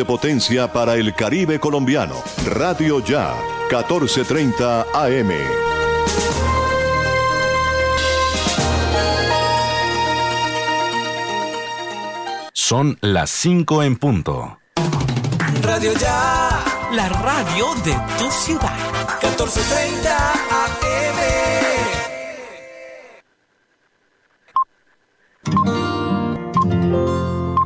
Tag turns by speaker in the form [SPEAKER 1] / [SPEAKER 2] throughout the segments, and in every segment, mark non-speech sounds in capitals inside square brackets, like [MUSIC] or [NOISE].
[SPEAKER 1] de potencia para el Caribe colombiano. Radio Ya, 1430 AM.
[SPEAKER 2] Son las 5 en punto.
[SPEAKER 3] Radio Ya,
[SPEAKER 4] la radio de tu ciudad.
[SPEAKER 3] 1430
[SPEAKER 5] AM.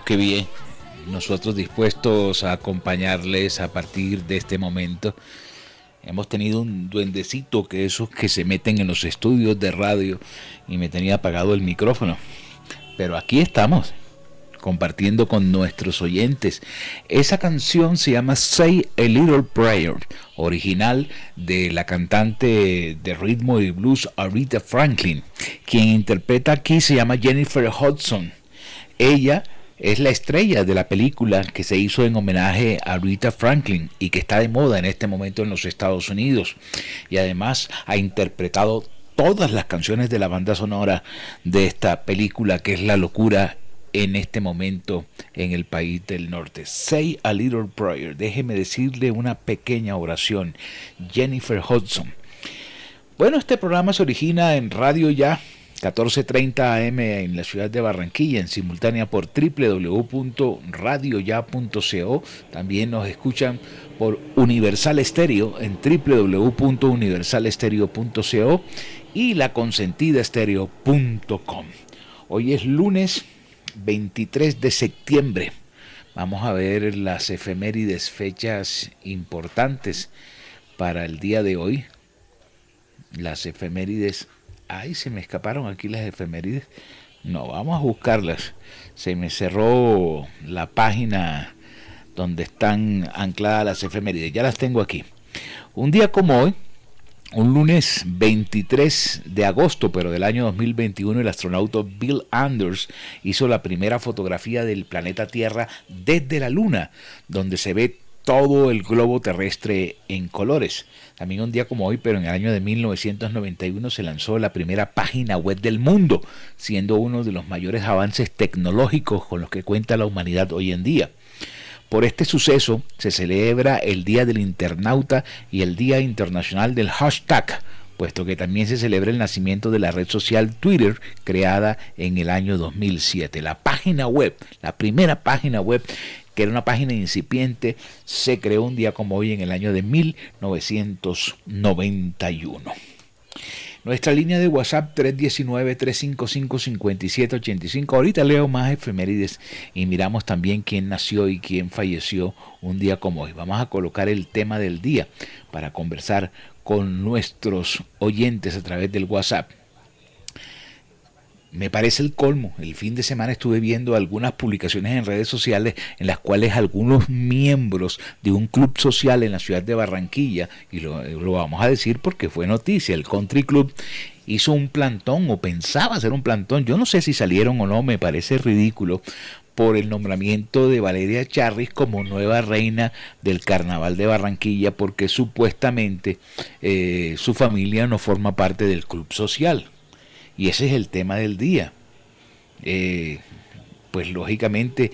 [SPEAKER 6] Que bien. Nosotros dispuestos a acompañarles a partir de este momento. Hemos tenido un duendecito que esos que se meten en los estudios de radio y me tenía apagado el micrófono. Pero aquí estamos, compartiendo con nuestros oyentes. Esa canción se llama Say a Little Prayer, original de la cantante de ritmo y blues Aretha Franklin. Quien interpreta aquí se llama Jennifer Hudson. Ella es la estrella de la película que se hizo en homenaje a Aretha Franklin y que está de moda en este momento en los Estados Unidos. Y además ha interpretado todas las canciones de la banda sonora de esta película que es La locura en este momento en el país del norte. Say a little prayer. Déjeme decirle una pequeña oración. Jennifer Hudson. Bueno, este programa se origina en Radio Ya, 14:30 AM en la ciudad de Barranquilla, en simultánea por www.radioya.co. También nos escuchan por Universal Estéreo en www.universalestereo.co y laconsentidaestereo.com. Hoy es lunes 23 de septiembre. Vamos a ver las efemérides, fechas importantes para el día de hoy. Las efemérides. Ay, se me escaparon aquí las efemérides. No, vamos a buscarlas. Se me cerró la página donde están ancladas las efemérides. Ya las tengo aquí. Un día como hoy, un lunes 23 de agosto, pero del año 2021, el astronauta Bill Anders hizo la primera fotografía del planeta Tierra desde la Luna, donde se ve todo el globo terrestre en colores. También un día como hoy, pero en el año de 1991 se lanzó la primera página web del mundo, siendo uno de los mayores avances tecnológicos con los que cuenta la humanidad hoy en día. Por este suceso se celebra el Día del Internauta y el Día Internacional del Hashtag, puesto que también se celebra el nacimiento de la red social Twitter, creada en el año 2007. La página web, la primera página web, que era una página incipiente, se creó un día como hoy en el año de 1991. Nuestra línea de WhatsApp 319-355-5785. Ahorita leo más efemérides y miramos también quién nació y quién falleció un día como hoy. Vamos a colocar el tema del día para conversar con nuestros oyentes a través del WhatsApp. Me parece el colmo. El fin de semana estuve viendo algunas publicaciones en redes sociales en las cuales algunos miembros de un club social en la ciudad de Barranquilla, y lo, vamos a decir porque fue noticia, el Country Club hizo un plantón o pensaba hacer un plantón, yo no sé si salieron o no, me parece ridículo, por el nombramiento de Valeria Charris como nueva reina del Carnaval de Barranquilla porque supuestamente eh, su familia no forma parte del club social. Y ese es el tema del día. Eh, pues lógicamente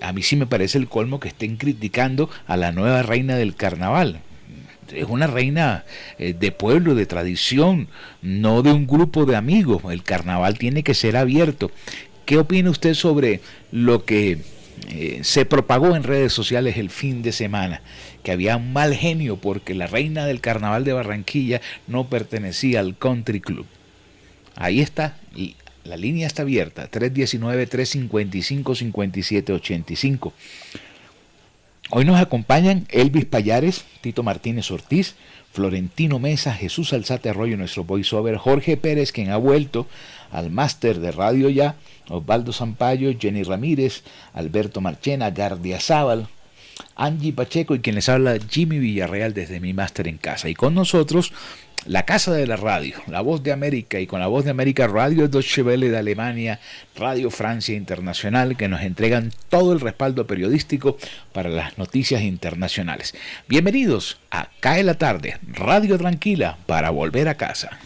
[SPEAKER 6] a mí sí me parece el colmo que estén criticando a la nueva reina del carnaval. Es una reina eh, de pueblo, de tradición, no de un grupo de amigos. El carnaval tiene que ser abierto. ¿Qué opina usted sobre lo que eh, se propagó en redes sociales el fin de semana? Que había un mal genio porque la reina del carnaval de Barranquilla no pertenecía al country club. Ahí está, la línea está abierta, 319-355-5785. Hoy nos acompañan Elvis Payares, Tito Martínez Ortiz, Florentino Mesa, Jesús Alzate Arroyo, nuestro voiceover, Jorge Pérez, quien ha vuelto al máster de Radio Ya, Osvaldo Zampayo, Jenny Ramírez, Alberto Marchena, Gardia Zaval, Angie Pacheco y quien les habla Jimmy Villarreal desde mi máster en casa. Y con nosotros la Casa de la Radio, La Voz de América y con La Voz de América Radio Deutsche Welle de Alemania, Radio Francia Internacional que nos entregan todo el respaldo periodístico para las noticias internacionales. Bienvenidos a Cae la Tarde, Radio Tranquila para volver a casa.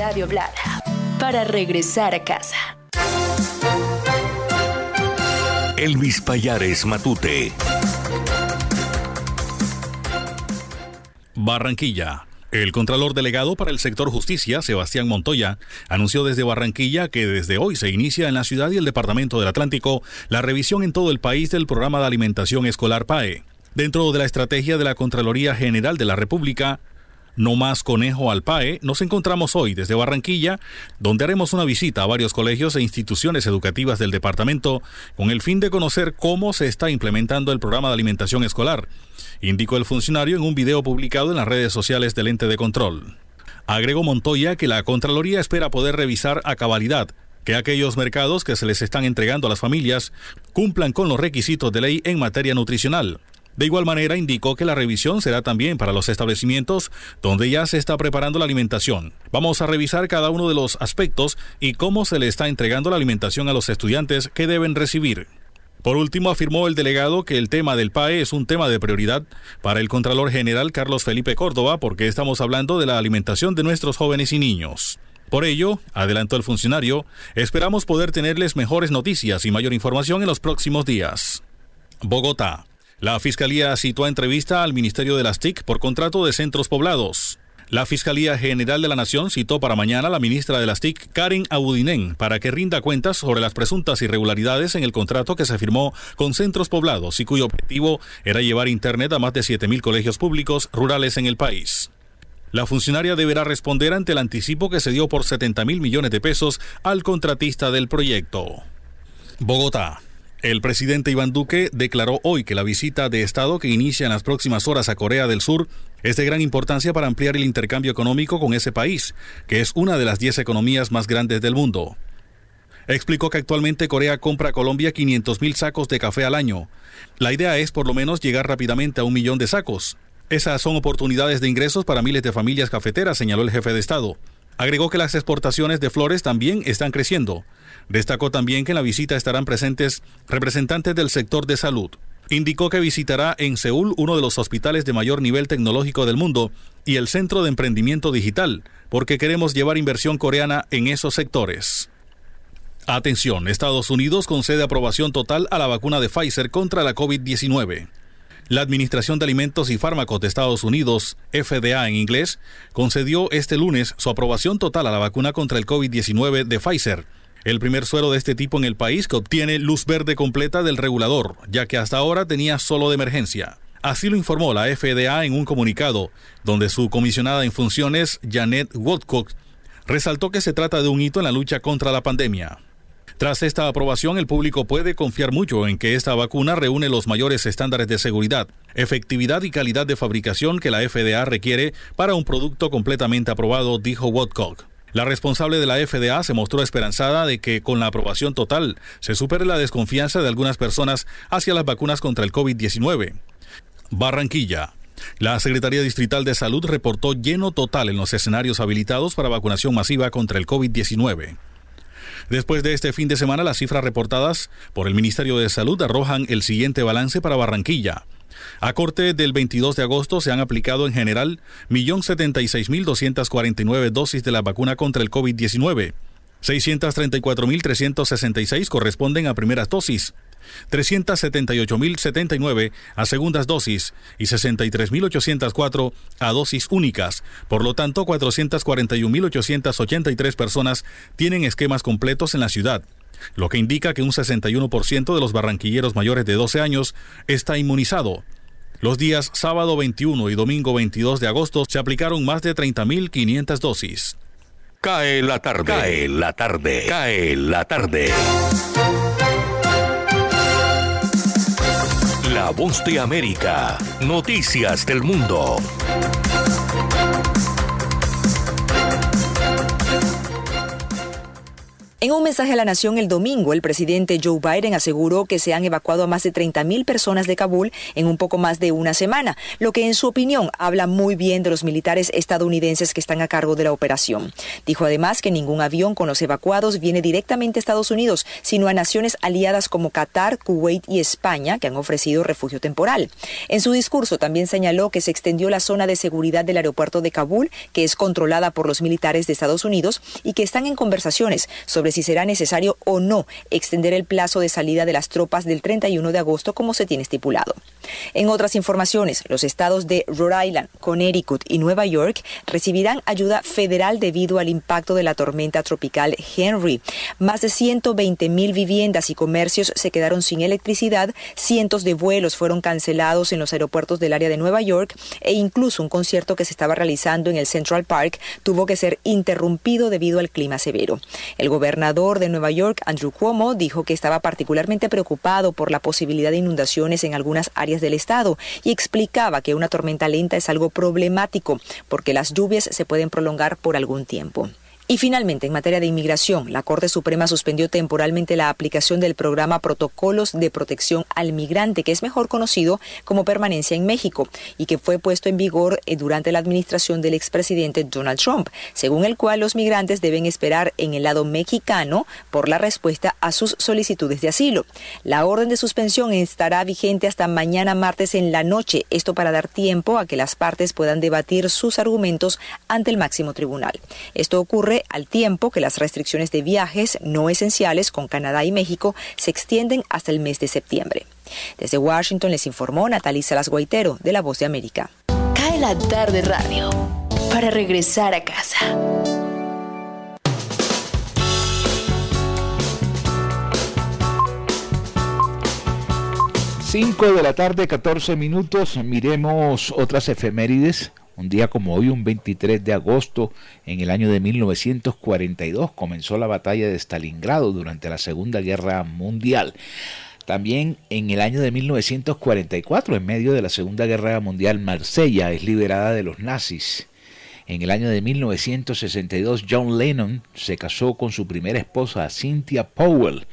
[SPEAKER 7] Radio Blada, para regresar a casa.
[SPEAKER 2] Elvis Payares Matute.
[SPEAKER 8] Barranquilla. El Contralor Delegado para el Sector Justicia, Sebastián Montoya, anunció desde Barranquilla que desde hoy se inicia en la ciudad y el Departamento del Atlántico la revisión en todo el país del programa de alimentación escolar PAE. Dentro de la estrategia de la Contraloría General de la República, no más conejo al PAE, nos encontramos hoy desde Barranquilla, donde haremos una visita a varios colegios e instituciones educativas del departamento con el fin de conocer cómo se está implementando el programa de alimentación escolar, indicó el funcionario en un video publicado en las redes sociales del ente de control. Agregó Montoya que la Contraloría espera poder revisar a cabalidad que aquellos mercados que se les están entregando a las familias cumplan con los requisitos de ley en materia nutricional de igual manera, indicó que la revisión será también para los establecimientos donde ya se está preparando la alimentación. Vamos a revisar cada uno de los aspectos y cómo se le está entregando la alimentación a los estudiantes que deben recibir. Por último, afirmó el delegado que el tema del PAE es un tema de prioridad para el Contralor General Carlos Felipe Córdoba porque estamos hablando de la alimentación de nuestros jóvenes y niños. Por ello, adelantó el funcionario, esperamos poder tenerles mejores noticias y mayor información en los próximos días. Bogotá. La Fiscalía citó a entrevista al Ministerio de las TIC por contrato de centros poblados. La Fiscalía General de la Nación citó para mañana a la ministra de las TIC, Karen Abudinen, para que rinda cuentas sobre las presuntas irregularidades en el contrato que se firmó con centros poblados y cuyo objetivo era llevar Internet a más de 7.000 colegios públicos rurales en el país. La funcionaria deberá responder ante el anticipo que se dio por 70 mil millones de pesos al contratista del proyecto. Bogotá. El presidente Iván Duque declaró hoy que la visita de Estado que inicia en las próximas horas a Corea del Sur es de gran importancia para ampliar el intercambio económico con ese país, que es una de las 10 economías más grandes del mundo. Explicó que actualmente Corea compra a Colombia 500 mil sacos de café al año. La idea es por lo menos llegar rápidamente a un millón de sacos. Esas son oportunidades de ingresos para miles de familias cafeteras, señaló el jefe de Estado. Agregó que las exportaciones de flores también están creciendo. Destacó también que en la visita estarán presentes representantes del sector de salud. Indicó que visitará en Seúl uno de los hospitales de mayor nivel tecnológico del mundo y el Centro de Emprendimiento Digital, porque queremos llevar inversión coreana en esos sectores. Atención, Estados Unidos concede aprobación total a la vacuna de Pfizer contra la COVID-19. La Administración de Alimentos y Fármacos de Estados Unidos, FDA en inglés, concedió este lunes su aprobación total a la vacuna contra el COVID-19 de Pfizer, el primer suero de este tipo en el país que obtiene luz verde completa del regulador, ya que hasta ahora tenía solo de emergencia. Así lo informó la FDA en un comunicado, donde su comisionada en funciones, Janet Woodcock, resaltó que se trata de un hito en la lucha contra la pandemia. Tras esta aprobación, el público puede confiar mucho en que esta vacuna reúne los mayores estándares de seguridad, efectividad y calidad de fabricación que la FDA requiere para un producto completamente aprobado, dijo Woodcock. La responsable de la FDA se mostró esperanzada de que con la aprobación total se supere la desconfianza de algunas personas hacia las vacunas contra el COVID-19. Barranquilla. La Secretaría Distrital de Salud reportó lleno total en los escenarios habilitados para vacunación masiva contra el COVID-19. Después de este fin de semana, las cifras reportadas por el Ministerio de Salud arrojan el siguiente balance para Barranquilla. A corte del 22 de agosto se han aplicado en general 1.076.249 dosis de la vacuna contra el COVID-19. 634.366 corresponden a primeras dosis, 378.079 a segundas dosis y 63.804 a dosis únicas. Por lo tanto, 441.883 personas tienen esquemas completos en la ciudad, lo que indica que un 61% de los barranquilleros mayores de 12 años está inmunizado. Los días sábado 21 y domingo 22 de agosto se aplicaron más de 30.500 dosis.
[SPEAKER 2] Cae la tarde. Cae la tarde. Cae la tarde. La voz de América. Noticias del mundo.
[SPEAKER 9] En un mensaje a la nación el domingo, el presidente Joe Biden aseguró que se han evacuado a más de 30.000 personas de Kabul en un poco más de una semana, lo que en su opinión habla muy bien de los militares estadounidenses que están a cargo de la operación. Dijo además que ningún avión con los evacuados viene directamente a Estados Unidos, sino a naciones aliadas como Qatar, Kuwait y España, que han ofrecido refugio temporal. En su discurso también señaló que se extendió la zona de seguridad del aeropuerto de Kabul, que es controlada por los militares de Estados Unidos, y que están en conversaciones sobre si será necesario o no extender el plazo de salida de las tropas del 31 de agosto como se tiene estipulado. En otras informaciones, los estados de Rhode Island, Connecticut y Nueva York recibirán ayuda federal debido al impacto de la tormenta tropical Henry. Más de 120 mil viviendas y comercios se quedaron sin electricidad, cientos de vuelos fueron cancelados en los aeropuertos del área de Nueva York e incluso un concierto que se estaba realizando en el Central Park tuvo que ser interrumpido debido al clima severo. El gobernador de Nueva York, Andrew Cuomo, dijo que estaba particularmente preocupado por la posibilidad de inundaciones en algunas áreas del estado y explicaba que una tormenta lenta es algo problemático porque las lluvias se pueden prolongar por algún tiempo. Y finalmente, en materia de inmigración, la Corte Suprema suspendió temporalmente la aplicación del programa Protocolos de Protección al Migrante, que es mejor conocido como Permanencia en México, y que fue puesto en vigor eh, durante la administración del expresidente Donald Trump, según el cual los migrantes deben esperar en el lado mexicano por la respuesta a sus solicitudes de asilo. La orden de suspensión estará vigente hasta mañana martes en la noche, esto para dar tiempo a que las partes puedan debatir sus argumentos ante el máximo tribunal. Esto ocurre al tiempo que las restricciones de viajes no esenciales con Canadá y México se extienden hasta el mes de septiembre. Desde Washington les informó Natalie Salas Guaitero de La Voz de América.
[SPEAKER 7] Cae la tarde radio para regresar a casa.
[SPEAKER 6] Cinco de la tarde, 14 minutos. Miremos otras efemérides. Un día como hoy, un 23 de agosto, en el año de 1942, comenzó la batalla de Stalingrado durante la Segunda Guerra Mundial. También en el año de 1944, en medio de la Segunda Guerra Mundial, Marsella es liberada de los nazis. En el año de 1962, John Lennon se casó con su primera esposa, Cynthia Powell.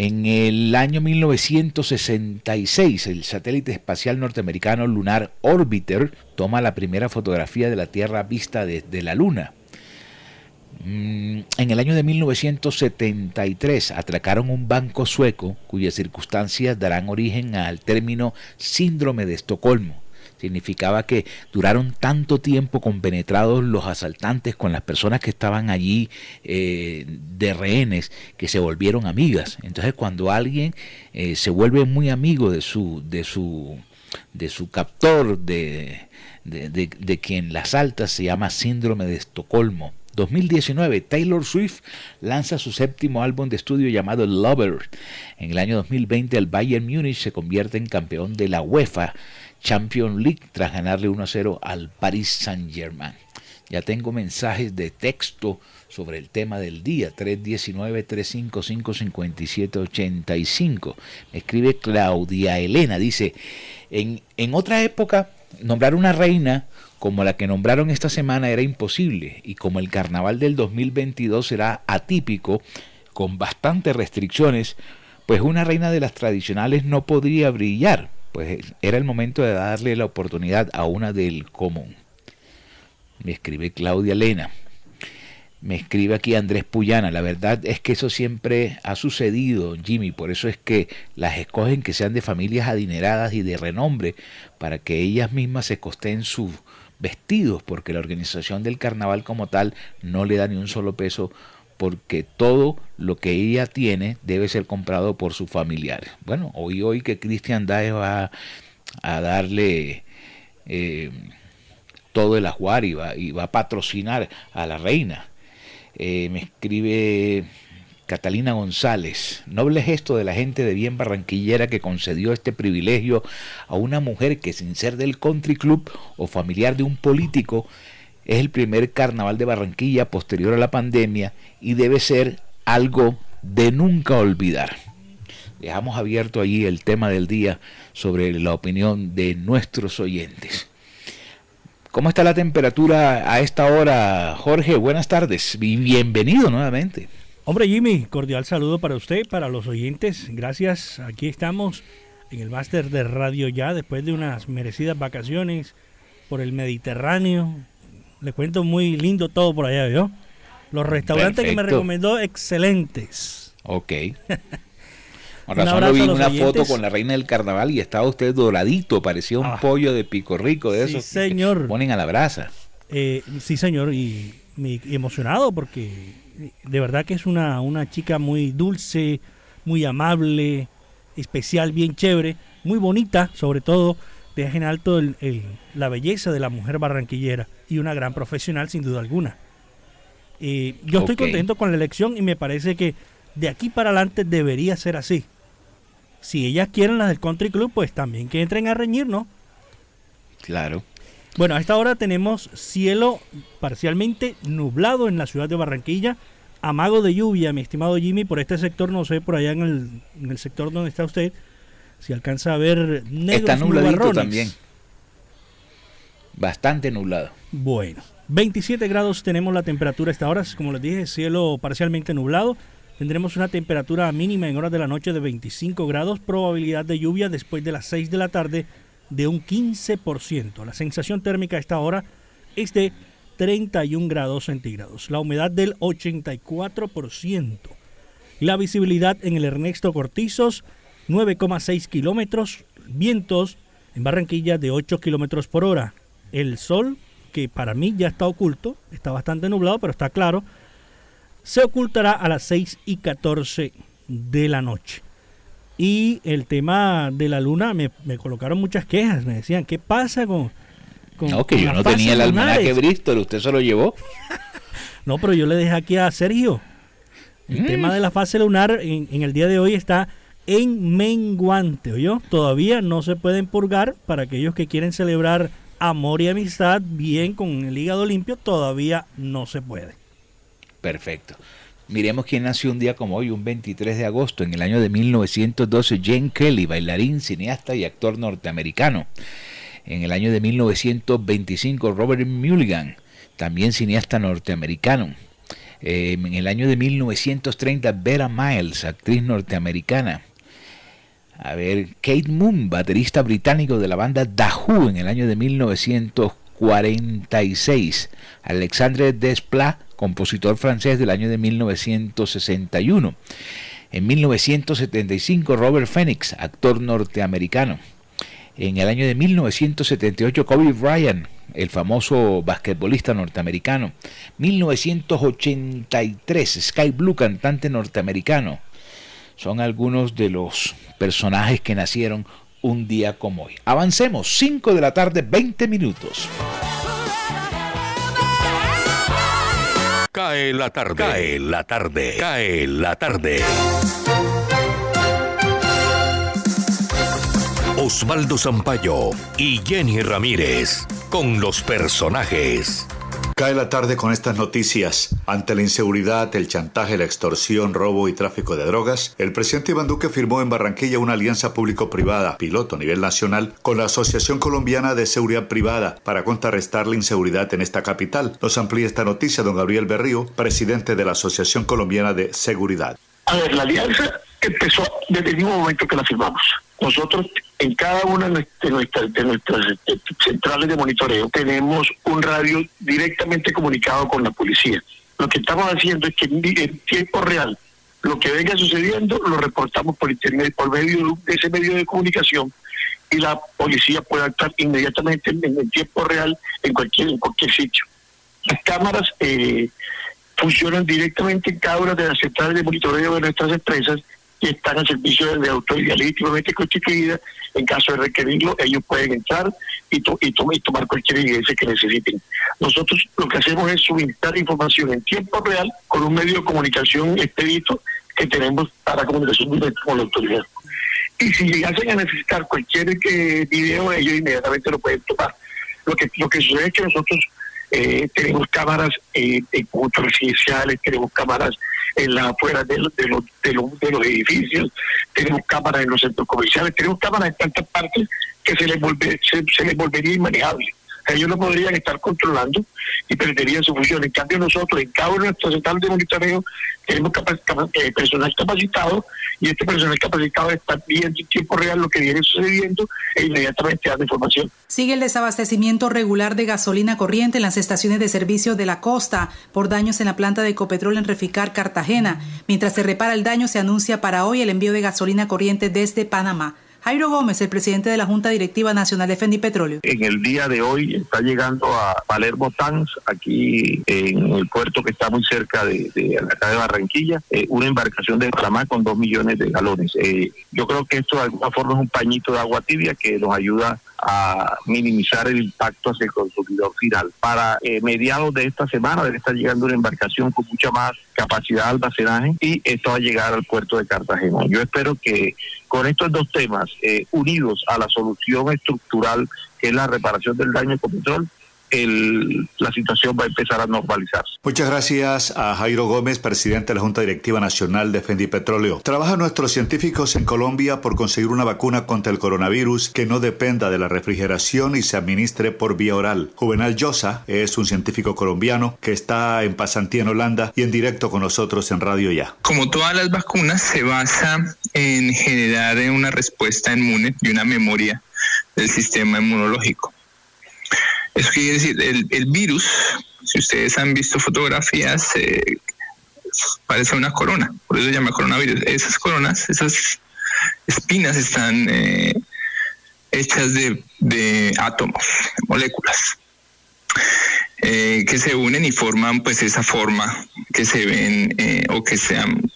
[SPEAKER 6] En el año 1966, el satélite espacial norteamericano Lunar Orbiter toma la primera fotografía de la Tierra vista desde la Luna. Mm, en el año de 1973 atracaron un banco sueco cuyas circunstancias darán origen al término síndrome de Estocolmo significaba que duraron tanto tiempo compenetrados los asaltantes con las personas que estaban allí eh, de rehenes que se volvieron amigas. Entonces cuando alguien eh, se vuelve muy amigo de su, de su de su captor, de, de, de quien la asalta, se llama Síndrome de Estocolmo. 2019, Taylor Swift lanza su séptimo álbum de estudio llamado Lover. En el año 2020, el Bayern Múnich se convierte en campeón de la UEFA Champions League tras ganarle 1-0 al Paris Saint-Germain. Ya tengo mensajes de texto sobre el tema del día, 319-355-5785. Me escribe Claudia Elena, dice, en, en otra época, nombrar una reina como la que nombraron esta semana era imposible y como el carnaval del 2022 será atípico, con bastantes restricciones, pues una reina de las tradicionales no podría brillar, pues era el momento de darle la oportunidad a una del común. Me escribe Claudia Lena. Me escribe aquí Andrés Puyana. La verdad es que eso siempre ha sucedido, Jimmy. Por eso es que las escogen que sean de familias adineradas y de renombre para que ellas mismas se costeen sus vestidos, porque la organización del carnaval como tal no le da ni un solo peso, porque todo lo que ella tiene debe ser comprado por sus familiares. Bueno, hoy hoy que Cristian Dae va a darle eh, todo el ajuar y va, y va, a patrocinar a la reina. Eh, me escribe Catalina González, noble gesto de la gente de bien barranquillera que concedió este privilegio a una mujer que sin ser del country club o familiar de un político, es el primer carnaval de Barranquilla posterior a la pandemia y debe ser algo de nunca olvidar. Dejamos abierto allí el tema del día sobre la opinión de nuestros oyentes. ¿Cómo está la temperatura a esta hora, Jorge? Buenas tardes y bienvenido nuevamente.
[SPEAKER 10] Hombre Jimmy, cordial saludo para usted, para los oyentes. Gracias. Aquí estamos en el máster de Radio Ya después de unas merecidas vacaciones por el Mediterráneo. Le cuento muy lindo todo por allá, ¿vio? Los restaurantes que me recomendó, excelentes.
[SPEAKER 6] Ok. [LAUGHS] Ahora solo vi una foto con la reina del carnaval y estaba usted doradito, parecía un ah. pollo de pico rico de sí,
[SPEAKER 10] señor.
[SPEAKER 6] ponen a la brasa.
[SPEAKER 10] Eh, sí, señor, y, y emocionado porque de verdad que es una, una chica muy dulce, muy amable, especial, bien chévere, muy bonita, sobre todo, deja en alto el, la belleza de la mujer barranquillera y una gran profesional sin duda alguna. Eh, yo estoy contento con la elección y me parece que de aquí para adelante debería ser así. Si ellas quieren las del Country Club, pues también que entren a reñir, ¿no?
[SPEAKER 6] Claro.
[SPEAKER 10] Bueno, a esta hora tenemos cielo parcialmente nublado en la ciudad de Barranquilla. Amago de lluvia, mi estimado Jimmy, por este sector, no sé, por allá en el, en el sector donde está usted, si alcanza a ver negros
[SPEAKER 6] Está nubladito también. Bastante nublado.
[SPEAKER 10] Bueno, 27 grados tenemos la temperatura a esta hora, como les dije, cielo parcialmente nublado. Tendremos una temperatura mínima en horas de la noche de 25 grados, probabilidad de lluvia después de las 6 de la tarde de un 15%. La sensación térmica a esta hora es de 31 grados centígrados. La humedad del 84%. La visibilidad en el Ernesto Cortizos, 9,6 kilómetros. Vientos en Barranquilla de 8 kilómetros por hora. El sol, que para mí ya está oculto, está bastante nublado, pero está claro, se ocultará a las 6 y 14 de la noche. Y el tema de la luna, me, colocaron muchas quejas, me decían, ¿qué pasa con...
[SPEAKER 6] con no, que yo no tenía el almanaque Bristol, usted se lo llevó. [LAUGHS]
[SPEAKER 10] no, pero yo le dejé aquí a Sergio. El mm. tema de la fase lunar en, el día de hoy está en menguante, ¿oyó? Todavía no se pueden purgar para aquellos que quieren celebrar amor y amistad bien con el hígado limpio, todavía no se puede.
[SPEAKER 6] Perfecto. Miremos quién nació un día como hoy, un 23 de agosto, en el año de 1912, Jane Kelly, bailarín, cineasta y actor norteamericano. En el año de 1925, Robert Mulligan, también cineasta norteamericano. Eh, en el año de 1930, Vera Miles, actriz norteamericana. A ver, Kate Moon, baterista británico de la banda Who en el año de 1946. Alexandre Desplat, compositor francés del año de 1961. En 1975, Robert Phoenix, actor norteamericano. En el año de 1978, Kobe Bryant, el famoso basquetbolista norteamericano. 1983, Sky Blue, cantante norteamericano. Son algunos de los personajes que nacieron un día como hoy. Avancemos, 5 de la tarde, 20 minutos.
[SPEAKER 2] Cae la tarde, cae la tarde, cae la tarde. Osvaldo Zampayo y Jenny Ramírez con los personajes.
[SPEAKER 11] Cae la tarde con estas noticias. Ante la inseguridad, el chantaje, la extorsión, robo y tráfico de drogas, el presidente Iván Duque firmó en Barranquilla una alianza público-privada, piloto a nivel nacional, con la Asociación Colombiana de Seguridad Privada para contrarrestar la inseguridad en esta capital. Nos amplía esta noticia don Gabriel Berrío, presidente de la Asociación Colombiana de Seguridad.
[SPEAKER 12] A ver, la alianza empezó desde el mismo momento que la firmamos. Nosotros en cada una de nuestras, de nuestras centrales de monitoreo tenemos un radio directamente comunicado con la policía. Lo que estamos haciendo es que en tiempo real lo que venga sucediendo lo reportamos por internet, por medio de ese medio de comunicación y la policía puede actuar inmediatamente en, tiempo real en cualquier en cualquier sitio. Las cámaras eh, funcionan directamente en cada una de las centrales de monitoreo de nuestras empresas que están al servicio de autoridad legítimamente constituida. En caso de requerirlo, ellos pueden entrar y, y, tomar cualquier evidencia que necesiten. Nosotros lo que hacemos es suministrar información en tiempo real con un medio de comunicación expedito que tenemos para comunicación directa con la autoridad. Y si llegasen a necesitar cualquier eh, video, ellos inmediatamente lo pueden tomar. Lo que, lo que sucede es que nosotros eh, tenemos cámaras eh, en residenciales, tenemos cámaras en la afuera de, los, de, los, de, los, edificios, tenemos cámaras en los centros comerciales, tenemos cámaras en tantas partes que se les, volve, se, les volvería inmanejable. Ellos no podrían estar controlando y perderían su función. En cambio, nosotros, en cada uno de nuestros de monitoreo, tenemos eh, personal capacitado y este personal capacitado está viendo en tiempo real lo que viene sucediendo e inmediatamente da información.
[SPEAKER 13] Sigue el desabastecimiento regular de gasolina corriente en las estaciones de servicio de la costa por daños en la planta de Ecopetrol en Reficar, Cartagena. Mientras se repara el daño, se anuncia para hoy el envío de gasolina corriente desde Panamá. Jairo Gómez, el presidente de la Junta Directiva Nacional de Petróleo.
[SPEAKER 12] En el día de hoy está llegando a Palermo Tanks, aquí en el puerto que está muy cerca de, de acá de Barranquilla, eh, una embarcación de Panamá con dos millones de galones. Eh, yo creo que esto de alguna forma es un pañito de agua tibia que nos ayuda a minimizar el impacto hacia el consumidor final. Para eh, mediados de esta semana debe estar llegando una embarcación con mucha más capacidad de almacenaje y esto va a llegar al puerto de Cartagena. Yo espero que con estos dos temas eh, unidos a la solución estructural que es la reparación del daño con petróleo, el, la situación va a empezar a normalizarse.
[SPEAKER 11] Muchas gracias a Jairo Gómez, presidente de la Junta Directiva Nacional de Petróleo. Trabajan nuestros científicos en Colombia por conseguir una vacuna contra el coronavirus que no dependa de la refrigeración y se administre por vía oral. Juvenal Llosa es un científico colombiano que está en pasantía en Holanda y en directo con nosotros en Radio Ya.
[SPEAKER 14] Como todas las vacunas, se basa en generar una respuesta inmune y una memoria del sistema inmunológico. Eso quiere decir, el, virus, si ustedes han visto fotografías, eh, parece una corona, por eso se llama coronavirus. Esas coronas, esas espinas están eh, hechas de, átomos, moléculas, eh, que se unen y forman pues esa forma que se ven o que se han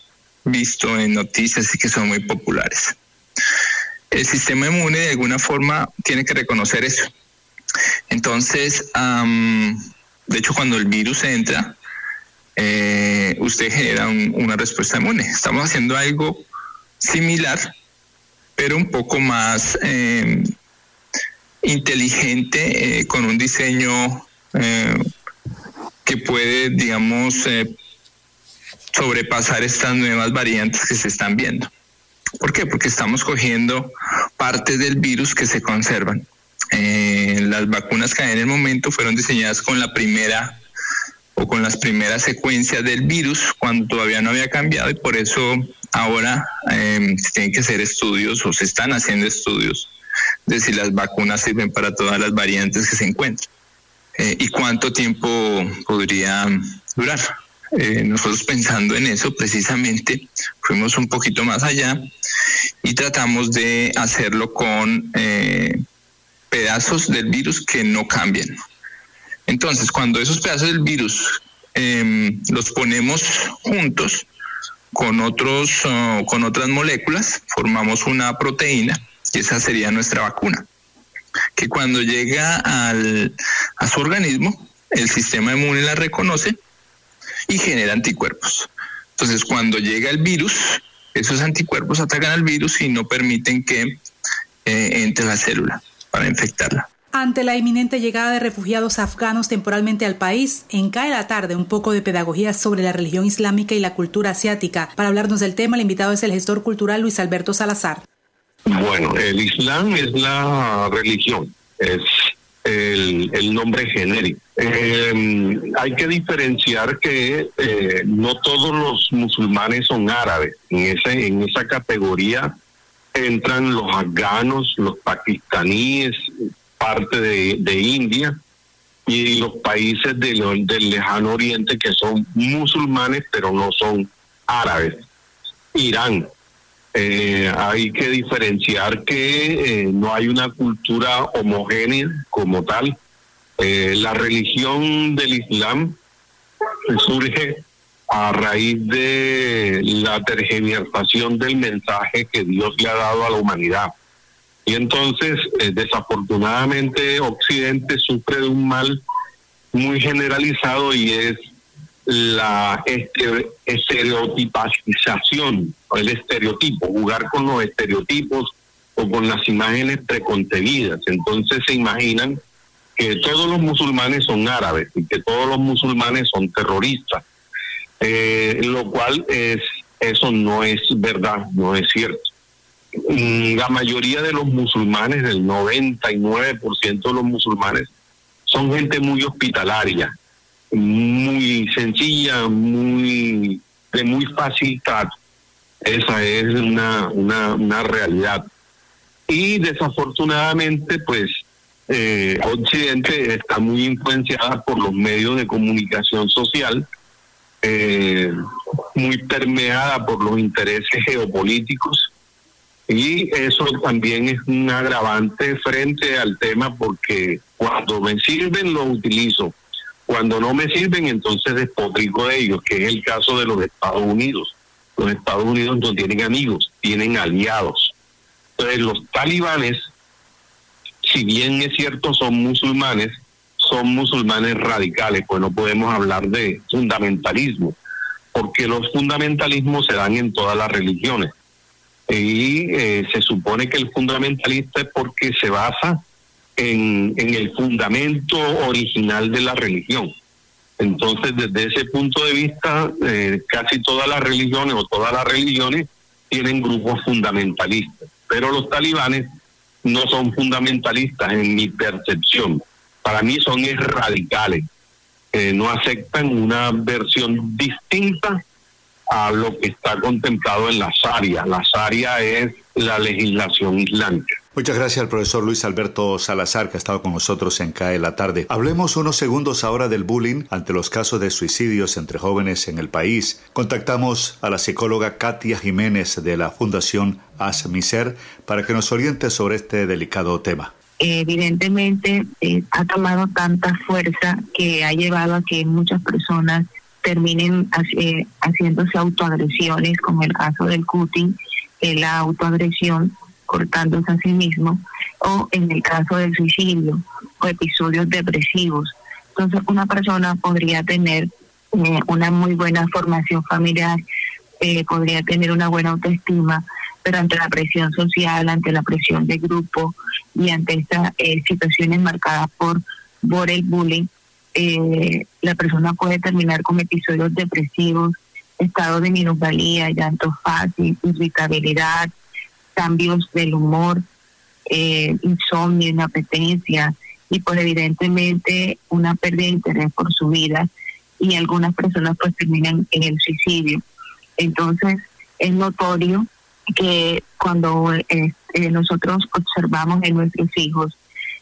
[SPEAKER 14] visto en noticias y que son muy populares. El sistema inmune de alguna forma tiene que reconocer eso entonces, de hecho, cuando el virus entra, eh, usted genera una respuesta inmune. Estamos haciendo algo similar, pero un poco más em, inteligente, eh, con un diseño eh, que puede, digamos, sobrepasar estas nuevas variantes que se están viendo. ¿Por qué? Porque estamos cogiendo partes del virus que se conservan. Eh, las vacunas que hay en el momento fueron diseñadas con la primera o con las primeras secuencias del virus cuando todavía no había cambiado y por eso ahora eh, se tienen que hacer estudios o se están haciendo estudios de si las vacunas sirven para todas las variantes que se encuentran eh, y cuánto tiempo podría durar. nosotros pensando en eso precisamente fuimos un poquito más allá y tratamos de hacerlo con pedazos del virus que no cambian. Entonces, cuando esos pedazos del virus em, los ponemos juntos con, otros, uh, con otras moléculas, formamos una proteína y esa sería nuestra vacuna, que cuando llega al, a su organismo, el sistema inmune la reconoce y genera anticuerpos. Entonces, cuando llega el virus, esos anticuerpos atacan al virus y no permiten que eh, entre la célula para infectarla.
[SPEAKER 13] Ante la inminente llegada de refugiados afganos temporalmente al país, en Cae la Tarde un poco de pedagogía sobre la religión islámica y la cultura asiática. Para hablarnos del tema, el invitado es el gestor cultural Luis Alberto Salazar.
[SPEAKER 15] Bueno, el Islam es la religión, es el, nombre genérico. Eh, hay que diferenciar que eh, no todos los musulmanes son árabes. En, ese, en esa categoría entran los afganos, los pakistaníes, parte de, India y los países del lejano oriente que son musulmanes pero no son árabes. Irán. Eh, hay que diferenciar que eh, no hay una cultura homogénea como tal. Eh, la religión del Islam surge a raíz de la tergiversación del mensaje que Dios le ha dado a la humanidad. Y entonces, eh, desafortunadamente, Occidente sufre de un mal muy generalizado y es la este, estereotipización, el estereotipo, jugar con los estereotipos o con las imágenes preconcebidas. Entonces se imaginan que todos los musulmanes son árabes y que todos los musulmanes son terroristas, eh, lo cual es eso no es verdad, no es cierto. Mm, la mayoría de los musulmanes, el 99% de los musulmanes, son gente muy hospitalaria, muy sencilla, muy de muy fácil trato. Esa es una, una, una realidad. Y desafortunadamente, pues, eh, Occidente está muy influenciada por los medios de comunicación social, eh, muy permeada por los intereses geopolíticos y eso también es un agravante frente al tema porque cuando me sirven los utilizo, cuando no me sirven entonces despotrico de ellos, que es el caso de los Estados Unidos. Los Estados Unidos no tienen amigos, tienen aliados. Entonces los talibanes, si bien es cierto son musulmanes, son musulmanes radicales, pues no podemos hablar de fundamentalismo, porque los fundamentalismos se dan en todas las religiones y eh, se supone que el fundamentalista es porque se basa en, el fundamento original de la religión. Entonces, desde ese punto de vista, eh, casi todas las religiones o todas las religiones tienen grupos fundamentalistas, pero los talibanes no son fundamentalistas en mi percepción. Para mí son radicales, eh, no aceptan una versión distinta a lo que está contemplado en la Sharia. La Sharia es la legislación islámica.
[SPEAKER 11] Muchas gracias al profesor Luis Alberto Salazar que ha estado con nosotros en CAE la tarde. Hablemos unos segundos ahora del bullying ante los casos de suicidios entre jóvenes en el país. Contactamos a la psicóloga Katia Jiménez de la Fundación Asmiser para que nos oriente sobre este delicado tema
[SPEAKER 16] evidentemente eh, ha tomado tanta fuerza que ha llevado a que muchas personas terminen eh, haciéndose autoagresiones, como el caso del cutting, la autoagresión cortándose a sí mismo, o en el caso del suicidio o episodios depresivos. Entonces una persona podría tener eh, una muy buena formación familiar, eh, podría tener una buena autoestima, pero ante la presión social, ante la presión de grupo y ante estas situaciones marcadas por, por el bullying, eh, la persona puede terminar con episodios depresivos, estado de minusvalía, llanto fácil, irritabilidad, cambios del humor, eh, insomnio, inapetencia y pues evidentemente una pérdida de interés por su vida y algunas personas pues terminan en el suicidio. Entonces es notorio que cuando eh, nosotros observamos en nuestros hijos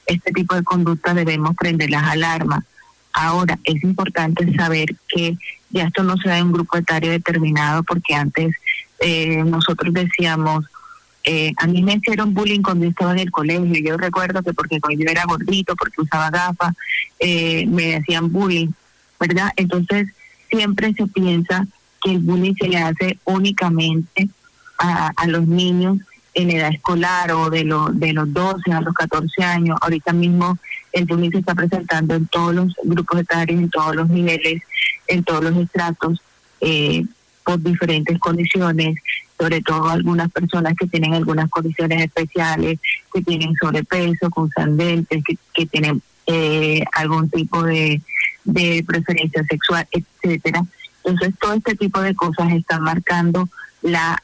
[SPEAKER 16] este tipo de conducta debemos prender las alarmas Ahora, es importante saber que ya esto no se da en un grupo etario determinado, porque antes eh, nosotros decíamos, eh, a mí me hicieron bullying cuando estaba en el colegio. Yo recuerdo que porque yo era gordito, porque usaba gafas, eh, me hacían bullying, ¿verdad? Entonces, siempre se piensa que el bullying se le hace únicamente a los niños en edad escolar o de, lo, de los 12 a los 14 años. Ahorita mismo el bullying se está presentando en todos los grupos etarios, en todos los niveles, en todos los estratos, eh, por diferentes condiciones, sobre todo algunas personas que tienen algunas condiciones especiales, que tienen sobrepeso, con sandentes, que, que tienen eh, algún tipo de, de preferencia sexual, etcétera. Entonces todo este tipo de cosas están marcando la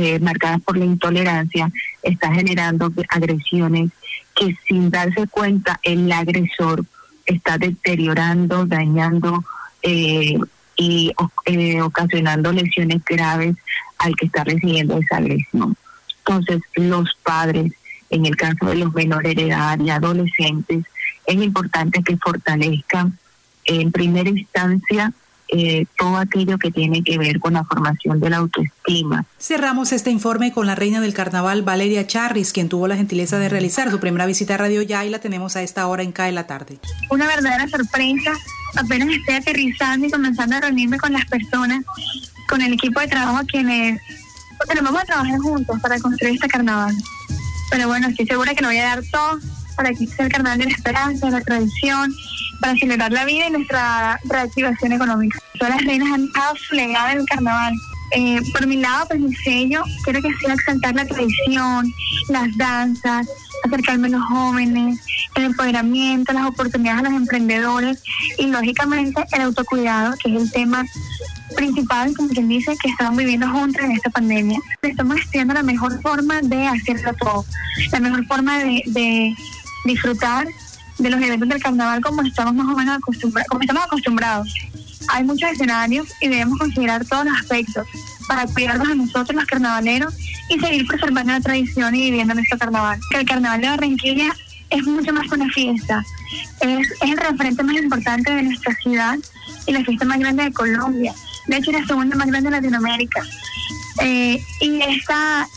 [SPEAKER 16] eh, marcadas por la intolerancia, está generando agresiones que sin darse cuenta el agresor está deteriorando, dañando eh, y eh, ocasionando lesiones graves al que está recibiendo esa agresión. Entonces, los padres, en el caso de los menores de edad y adolescentes, es importante que fortalezcan en primera instancia eh, todo aquello que tiene que ver con la formación de la autoestima.
[SPEAKER 13] Cerramos este informe con la reina del carnaval, Valeria Charris, quien tuvo la gentileza de realizar su primera visita a Radio Ya y la tenemos a esta hora en CAE la tarde.
[SPEAKER 17] Una verdadera sorpresa, apenas estoy aterrizando y comenzando a reunirme con las personas, con el equipo de trabajo quienes, nos vamos a trabajar juntos para construir este carnaval. Pero bueno, estoy segura que lo voy a dar todo para que sea el carnaval de la esperanza, de la tradición para acelerar la vida y nuestra reactivación económica. Todas las reinas han estado su legado en el carnaval. Eh, por mi lado, pues mi sello, quiero que sea exaltar la tradición, las danzas, acercarme a los jóvenes, el empoderamiento, las oportunidades a los emprendedores y lógicamente el autocuidado, que es el tema principal, como quien dice, que estamos viviendo juntos en esta pandemia. Estamos estudiando la mejor forma de hacerlo todo, la mejor forma de, de disfrutar de los eventos del carnaval como estamos más o menos acostumbrados, como estamos acostumbrados. Hay muchos escenarios y debemos considerar todos los aspectos para cuidarnos a nosotros los carnavaleros y seguir preservando la tradición y viviendo nuestro carnaval. Que el carnaval de Barranquilla es mucho más que una fiesta, es, es el referente más importante de nuestra ciudad y la fiesta más grande de Colombia. De hecho, la segunda más grande de Latinoamérica. Eh, y esta,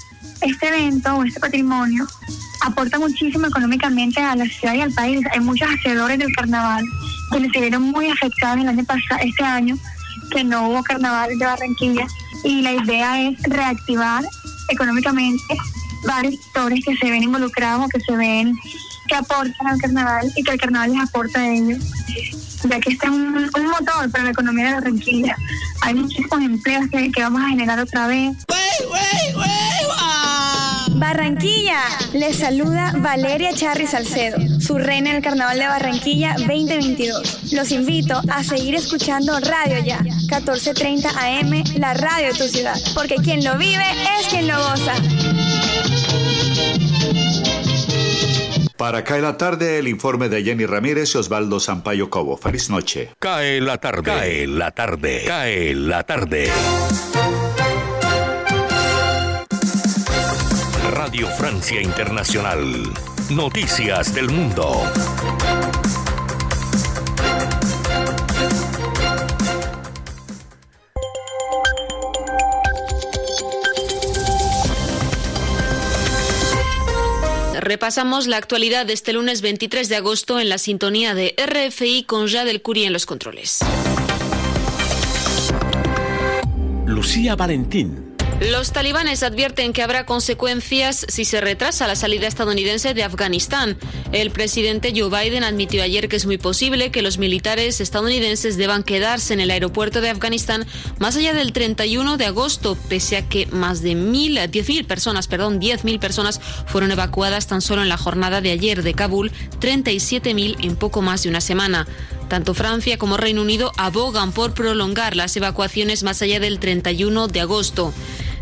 [SPEAKER 17] este evento o este patrimonio aporta muchísimo económicamente a la ciudad y al país. Hay muchos hacedores del carnaval que se vieron muy afectados el año pasado, este año, que no hubo carnaval de Barranquilla. Y la idea es reactivar económicamente varios sectores que se ven involucrados o que se ven que aportan al carnaval y que el carnaval les aporta a ellos, ya que este es un, motor para la economía de Barranquilla. Hay muchísimos empleos que vamos a generar otra vez.
[SPEAKER 18] Barranquilla, les saluda Valeria Charri Salcedo, su reina del Carnaval de Barranquilla 2022. Los invito a seguir escuchando Radio Ya, 14:30 AM, la radio de tu ciudad, porque quien lo vive es quien lo goza.
[SPEAKER 11] Para Cae la tarde, el informe de Jenny Ramírez y Osvaldo Sampaio Cobo. Feliz noche.
[SPEAKER 2] Cae la tarde. Cae la tarde. Cae la tarde. Radio Francia Internacional. Noticias del Mundo.
[SPEAKER 19] Repasamos la actualidad de este lunes 23 de agosto en la sintonía de RFI con Jadel Curie en los controles.
[SPEAKER 20] Lucía Valentín.
[SPEAKER 19] Los talibanes advierten que habrá consecuencias si se retrasa la salida estadounidense de Afganistán. El presidente Joe Biden admitió ayer que es muy posible que los militares estadounidenses deban quedarse en el aeropuerto de Afganistán más allá del 31 de agosto, pese a que más de mil, 10.000 personas, perdón, 10.000 personas fueron evacuadas tan solo en la jornada de ayer de Kabul, 37.000 en poco más de una semana. Tanto Francia como Reino Unido abogan por prolongar las evacuaciones más allá del 31 de agosto.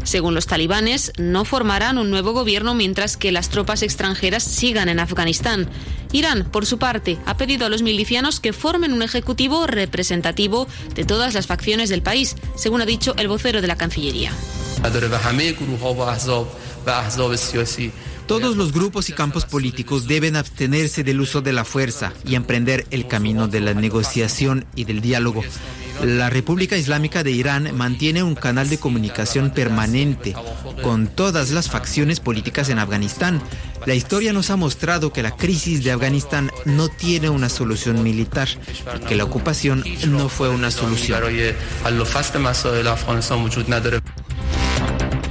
[SPEAKER 19] Según los talibanes, no formarán un nuevo gobierno mientras que las tropas extranjeras sigan en Afganistán. Irán, por su parte, ha pedido a los milicianos que formen un ejecutivo representativo de todas las facciones del país, según ha dicho el vocero de la Cancillería.
[SPEAKER 21] Todos los grupos y campos políticos deben abstenerse del uso de la fuerza y emprender el camino de la negociación y del diálogo. La República Islámica de Irán mantiene un canal de comunicación permanente con todas las facciones políticas en Afganistán. La historia nos ha mostrado que la crisis de Afganistán no tiene una solución militar que la ocupación no fue una solución.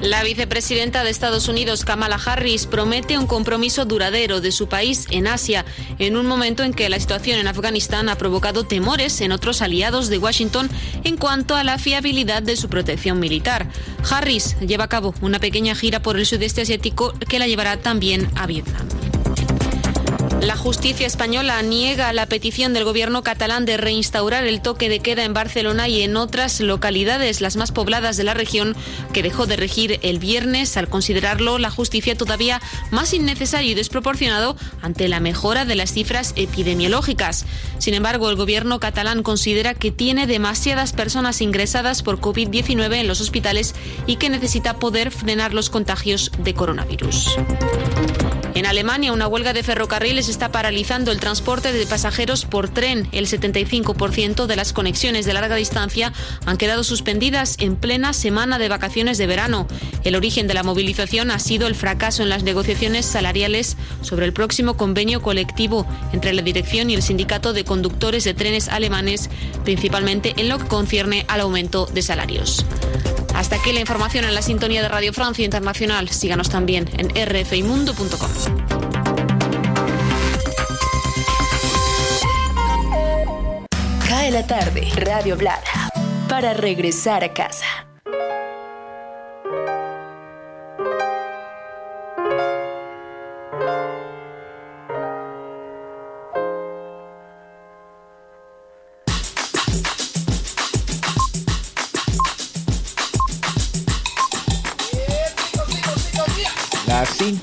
[SPEAKER 19] La vicepresidenta de Estados Unidos, Kamala Harris, promete un compromiso duradero de su país en Asia, en un momento en que la situación en Afganistán ha provocado temores en otros aliados de Washington en cuanto a la fiabilidad de su protección militar. Harris lleva a cabo una pequeña gira por el sudeste asiático que la llevará también a Vietnam. La justicia española niega la petición del gobierno catalán de reinstaurar el toque de queda en Barcelona y en otras localidades, las más pobladas de la región, que dejó de regir el viernes al considerarlo la justicia todavía más innecesario y desproporcionado ante la mejora de las cifras epidemiológicas. Sin embargo, el gobierno catalán considera que tiene demasiadas personas ingresadas por COVID-19 en los hospitales y que necesita poder frenar los contagios de coronavirus. En Alemania, una huelga de ferrocarriles está paralizando el transporte de pasajeros por tren. El 75% de las conexiones de larga distancia han quedado suspendidas en plena semana de vacaciones de verano. El origen de la movilización ha sido el fracaso en las negociaciones salariales sobre el próximo convenio colectivo entre la dirección y el sindicato de conductores de trenes alemanes, principalmente en lo que concierne al aumento de salarios. Hasta aquí la información en la sintonía de Radio Francia Internacional. Síganos también en rfimundo.com.
[SPEAKER 7] Cae la tarde, Radio Blada, para regresar a casa.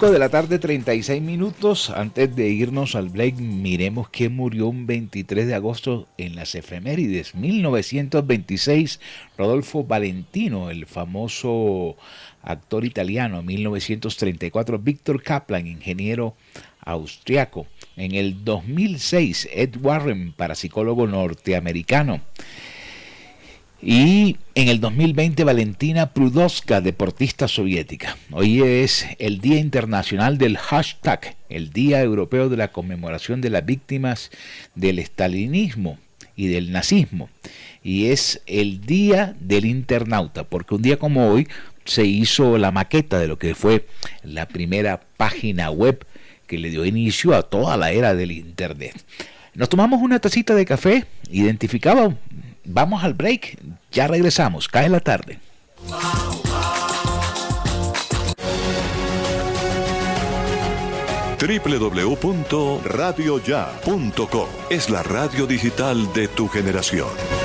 [SPEAKER 6] 5 de la tarde, 36 minutos. Antes de irnos al break, miremos que murió un 23 de agosto en las efemérides. 1926, Rodolfo Valentino, el famoso actor italiano. 1934, Víctor Kaplan, ingeniero austriaco. En el 2006, Ed Warren, parapsicólogo norteamericano. Y en el 2020 Valentina Prudovska, deportista soviética. Hoy es el Día Internacional del Hashtag, el Día Europeo de la Conmemoración de las Víctimas del Estalinismo y del Nazismo. Y es el Día del Internauta, porque un día como hoy se hizo la maqueta de lo que fue la primera página web que le dio inicio a toda la era del Internet. Nos tomamos una tacita de café, identificaba Vamos al break, ya regresamos, cae la tarde.
[SPEAKER 1] www.radioya.com es la radio digital de tu generación.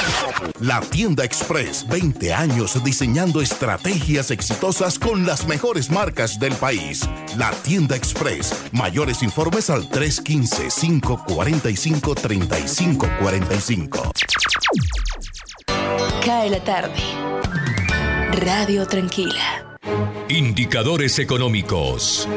[SPEAKER 22] La tienda express, 20 años diseñando estrategias exitosas con las mejores marcas del país. La tienda express, mayores informes al 315 545 3545.
[SPEAKER 7] Cae la tarde. Radio Tranquila.
[SPEAKER 2] Indicadores económicos.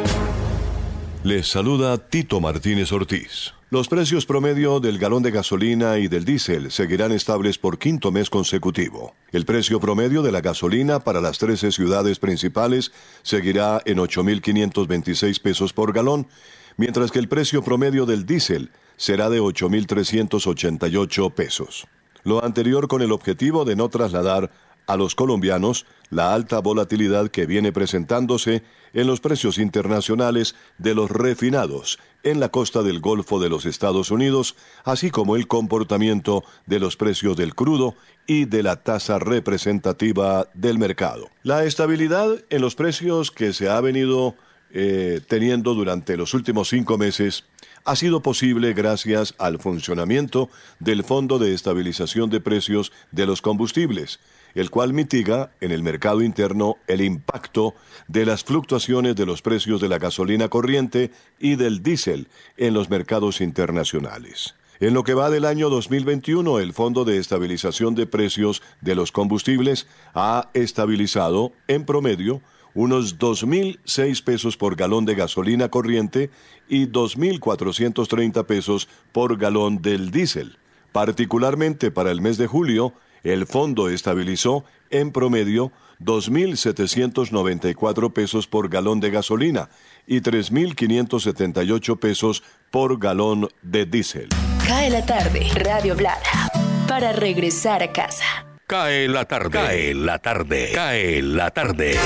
[SPEAKER 1] Les saluda Tito Martínez Ortiz. Los precios promedio del galón de gasolina y del diésel seguirán estables por quinto mes consecutivo. El precio promedio de la gasolina para las 13 ciudades principales seguirá en 8.526 pesos por galón, mientras que el precio promedio del diésel será de 8.388 pesos. Lo anterior con el objetivo de no trasladar a los colombianos la alta volatilidad que viene presentándose en los precios internacionales de los refinados en la costa del Golfo de los Estados Unidos, así como el comportamiento de los precios del crudo y de la tasa representativa del mercado. La estabilidad en los precios que se ha venido eh, teniendo durante los últimos cinco meses ha sido posible gracias al funcionamiento del Fondo de Estabilización de Precios de los Combustibles, el cual mitiga en el mercado interno el impacto de las fluctuaciones de los precios de la gasolina corriente y del diésel en los mercados internacionales. En lo que va del año 2021, el Fondo de Estabilización de Precios de los Combustibles ha estabilizado, en promedio, unos 2.006 pesos por galón de gasolina corriente y 2.430 pesos por galón del diésel. Particularmente para el mes de julio, el fondo estabilizó en promedio 2.794 pesos por galón de gasolina y 3.578 pesos por galón de diésel.
[SPEAKER 7] Cae la tarde, Radio Blada, para regresar a casa.
[SPEAKER 2] Cae la tarde, cae la tarde, cae la tarde.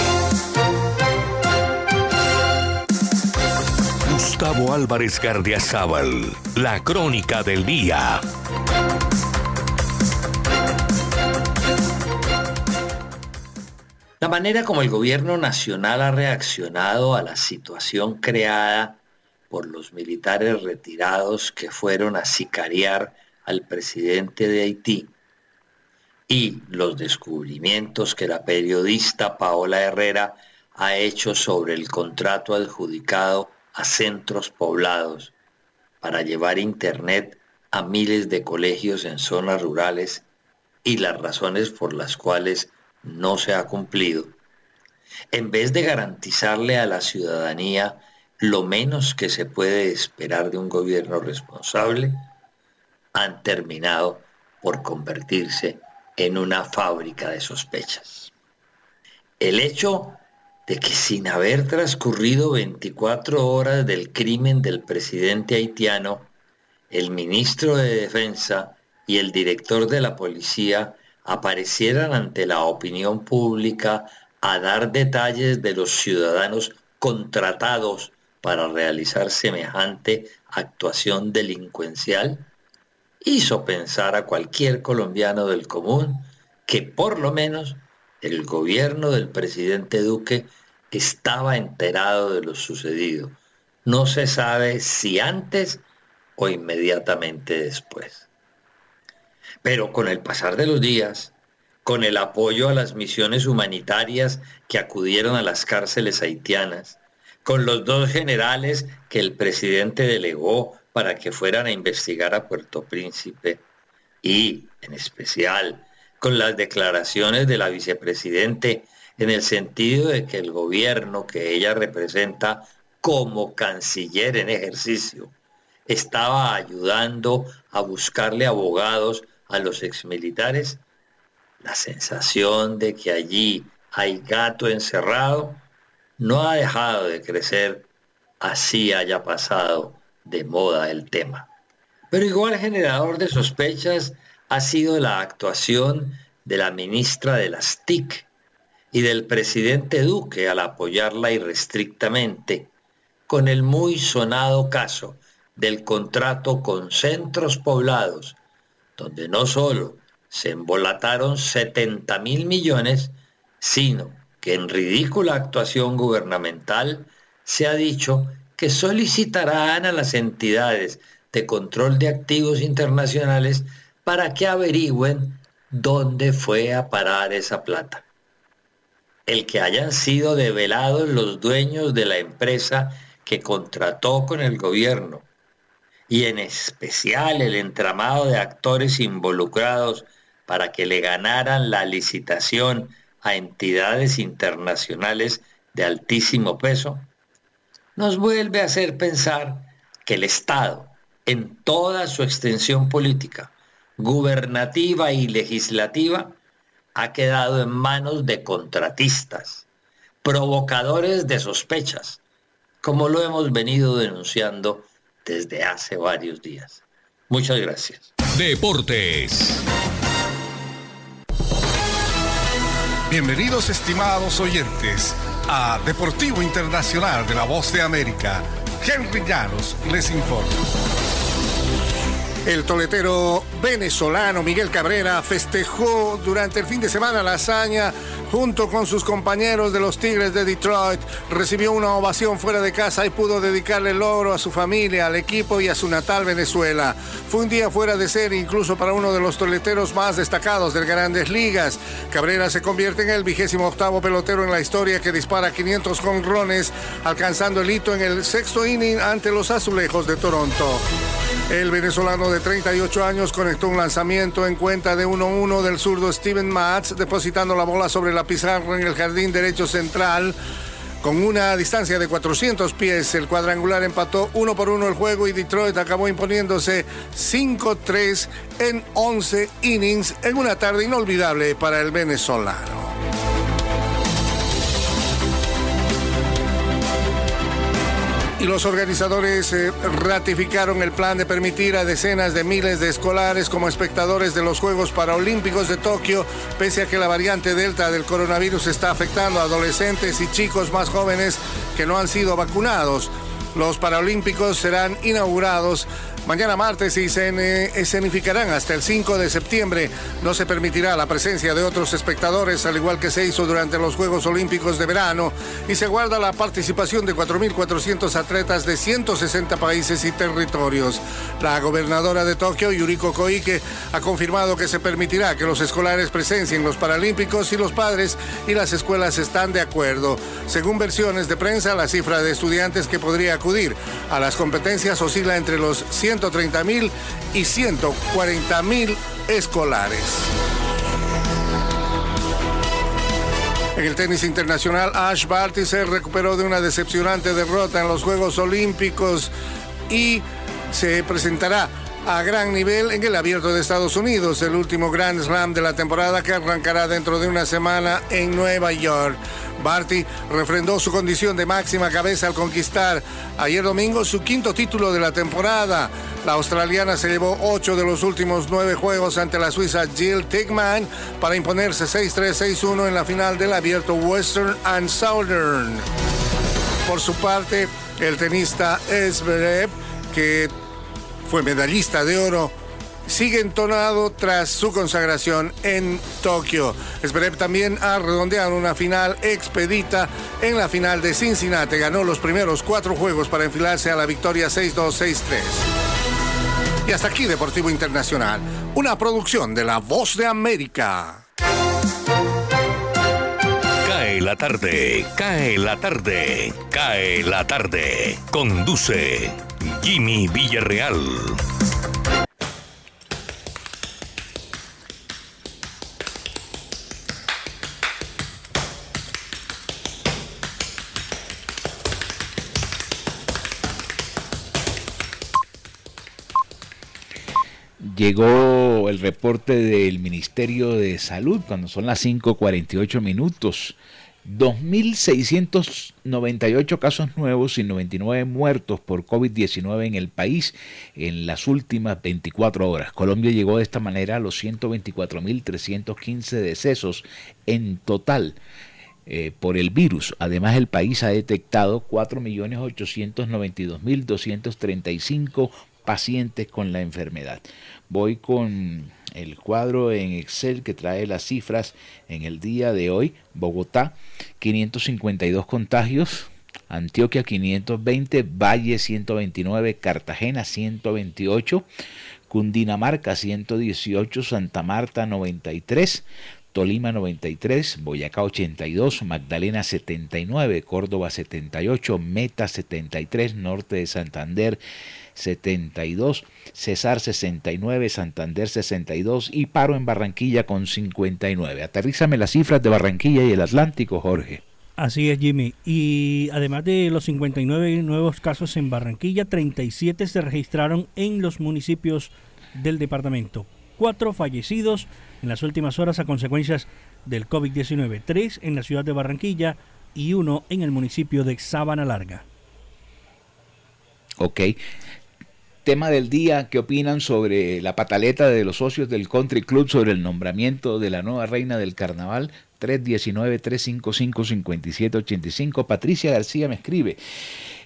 [SPEAKER 2] Gustavo Álvarez Gardiazabal, la crónica del día.
[SPEAKER 23] La manera como el gobierno nacional ha reaccionado a la situación creada por los militares retirados que fueron a sicariar al presidente de Haití y los descubrimientos que la periodista Paola Herrera ha hecho sobre el contrato adjudicado a centros poblados para llevar Internet a miles de colegios en zonas rurales y las razones por las cuales no se ha cumplido, en vez de garantizarle a la ciudadanía lo menos que se puede esperar de un gobierno responsable, han terminado por convertirse en una fábrica de sospechas. El hecho de que sin haber transcurrido 24 horas del crimen del presidente haitiano, el ministro de Defensa y el director de la policía aparecieran ante la opinión pública a dar detalles de los ciudadanos contratados para realizar semejante actuación delincuencial, hizo pensar a cualquier colombiano del común que por lo menos el gobierno del presidente Duque estaba enterado de lo sucedido. No se sabe si antes o inmediatamente después. Pero con el pasar de los días, con el apoyo a las misiones humanitarias que acudieron a las cárceles haitianas, con los dos generales que el presidente delegó para que fueran a investigar a Puerto Príncipe y, en especial, con las declaraciones de la vicepresidente en el sentido de que el gobierno que ella representa como canciller en ejercicio estaba ayudando a buscarle abogados a los exmilitares, la sensación de que allí hay gato encerrado no ha dejado de crecer, así haya pasado de moda el tema. Pero igual generador de sospechas ha sido la actuación de la ministra de las TIC y del presidente Duque al apoyarla irrestrictamente con el muy sonado caso del contrato con centros poblados donde no solo se embolataron 70 mil millones, sino que en ridícula actuación gubernamental se ha dicho que solicitarán a las entidades de control de activos internacionales para que averigüen dónde fue a parar esa plata. El que hayan sido develados los dueños de la empresa que contrató con el gobierno y en especial el entramado de actores involucrados para que le ganaran la licitación a entidades internacionales de altísimo peso, nos vuelve a hacer pensar que el Estado, en toda su extensión política, gubernativa y legislativa, ha quedado en manos de contratistas, provocadores de sospechas, como lo hemos venido denunciando desde hace varios días. Muchas gracias.
[SPEAKER 2] Deportes.
[SPEAKER 24] Bienvenidos estimados oyentes a Deportivo Internacional de la Voz de América. Henry Llanos les informa. El toletero venezolano Miguel Cabrera festejó durante el fin de semana la hazaña junto con sus compañeros de los Tigres de Detroit. Recibió una ovación fuera de casa y pudo dedicarle el logro a su familia, al equipo y a su natal Venezuela. Fue un día fuera de ser incluso para uno de los toleteros más destacados de grandes ligas. Cabrera se convierte en el vigésimo octavo pelotero en la historia que dispara 500 jonrones, alcanzando el hito en el sexto inning ante los azulejos de Toronto. El venezolano de 38 años conectó un lanzamiento en cuenta de 1-1 del zurdo Steven Matz, depositando la bola sobre la pizarra en el jardín derecho central. Con una distancia de 400 pies, el cuadrangular empató uno por uno el juego y Detroit acabó imponiéndose 5-3 en 11 innings en una tarde inolvidable para el venezolano. Y los organizadores eh, ratificaron el plan de permitir a decenas de miles de escolares como espectadores de los Juegos Paralímpicos de Tokio, pese a que la variante Delta del coronavirus está afectando a adolescentes y chicos más jóvenes que no han sido vacunados. Los Paralímpicos serán inaugurados Mañana martes y se escenificarán hasta el 5 de septiembre. No se permitirá la presencia de otros espectadores, al igual que se hizo durante los Juegos Olímpicos de verano, y se guarda la participación de 4.400 atletas de 160 países y territorios. La gobernadora de Tokio, Yuriko Koike, ha confirmado que se permitirá que los escolares presencien los Paralímpicos y los padres y las escuelas están de acuerdo. Según versiones de prensa, la cifra de estudiantes que podría acudir a las competencias oscila entre los 100 130 mil y 140 mil escolares. En el tenis internacional, Ash Barty se recuperó de una decepcionante derrota en los Juegos Olímpicos y se presentará a gran nivel en el Abierto de Estados Unidos, el último Grand Slam de la temporada que arrancará dentro de una semana en Nueva York. Barty refrendó su condición de máxima cabeza al conquistar ayer domingo su quinto título de la temporada. La australiana se llevó ocho de los últimos nueve juegos ante la suiza Jill Tickman para imponerse 6-3-6-1 en la final del abierto Western and Southern. Por su parte, el tenista Esberev, que fue medallista de oro, sigue entonado tras su consagración en Tokio. Zverev también ha redondeado una final expedita en la final de Cincinnati. Ganó los primeros cuatro juegos para enfilarse a la victoria 6-2, 6-3. Y hasta aquí Deportivo Internacional, una producción de La Voz de América.
[SPEAKER 2] Cae la tarde, cae la tarde, cae la tarde. Conduce Jimmy Villarreal.
[SPEAKER 6] Llegó el reporte del Ministerio de Salud cuando son las 5.48 minutos. 2.698 casos nuevos y 99 muertos por COVID-19 en el país en las últimas 24 horas. Colombia llegó de esta manera a los 124.315 decesos en total. Eh, por el virus. Además, el país ha detectado 4.892.235 pacientes con la enfermedad. Voy con el cuadro en Excel que trae las cifras en el día de hoy. Bogotá, 552 contagios. Antioquia 520, Valle 129, Cartagena 128, Cundinamarca 118, Santa Marta 93, Tolima 93, Boyacá 82, Magdalena 79, Córdoba 78, Meta 73, Norte de Santander 72, Cesar 69, Santander 62 y paro en Barranquilla con 59. Aterrízame las cifras de Barranquilla y el Atlántico, Jorge.
[SPEAKER 10] Así es, Jimmy. Y además de los 59 nuevos casos en Barranquilla, 37 se registraron en los municipios del departamento. Cuatro fallecidos en las últimas horas a consecuencias del COVID-19, tres en la ciudad de Barranquilla y uno en el municipio de Sabana Larga.
[SPEAKER 6] Ok tema del día, ¿qué opinan sobre la pataleta de los socios del Country Club sobre el nombramiento de la nueva reina del carnaval? 319-355-5785. Patricia García me escribe.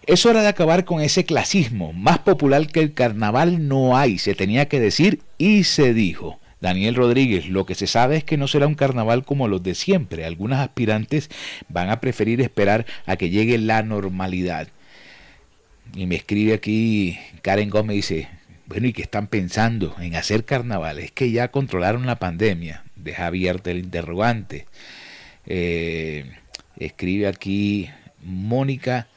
[SPEAKER 6] Es hora de acabar con ese clasismo. Más popular que el carnaval no hay. Se tenía que decir y se dijo. Daniel Rodríguez, lo que se sabe es que no será un carnaval como los de siempre. Algunas aspirantes van a preferir esperar a que llegue la normalidad. Y me escribe aquí Karen Gómez, dice, bueno, ¿y qué están pensando en hacer carnaval? Es que ya controlaron la pandemia. Deja abierto el interrogante. Eh, escribe aquí Mónica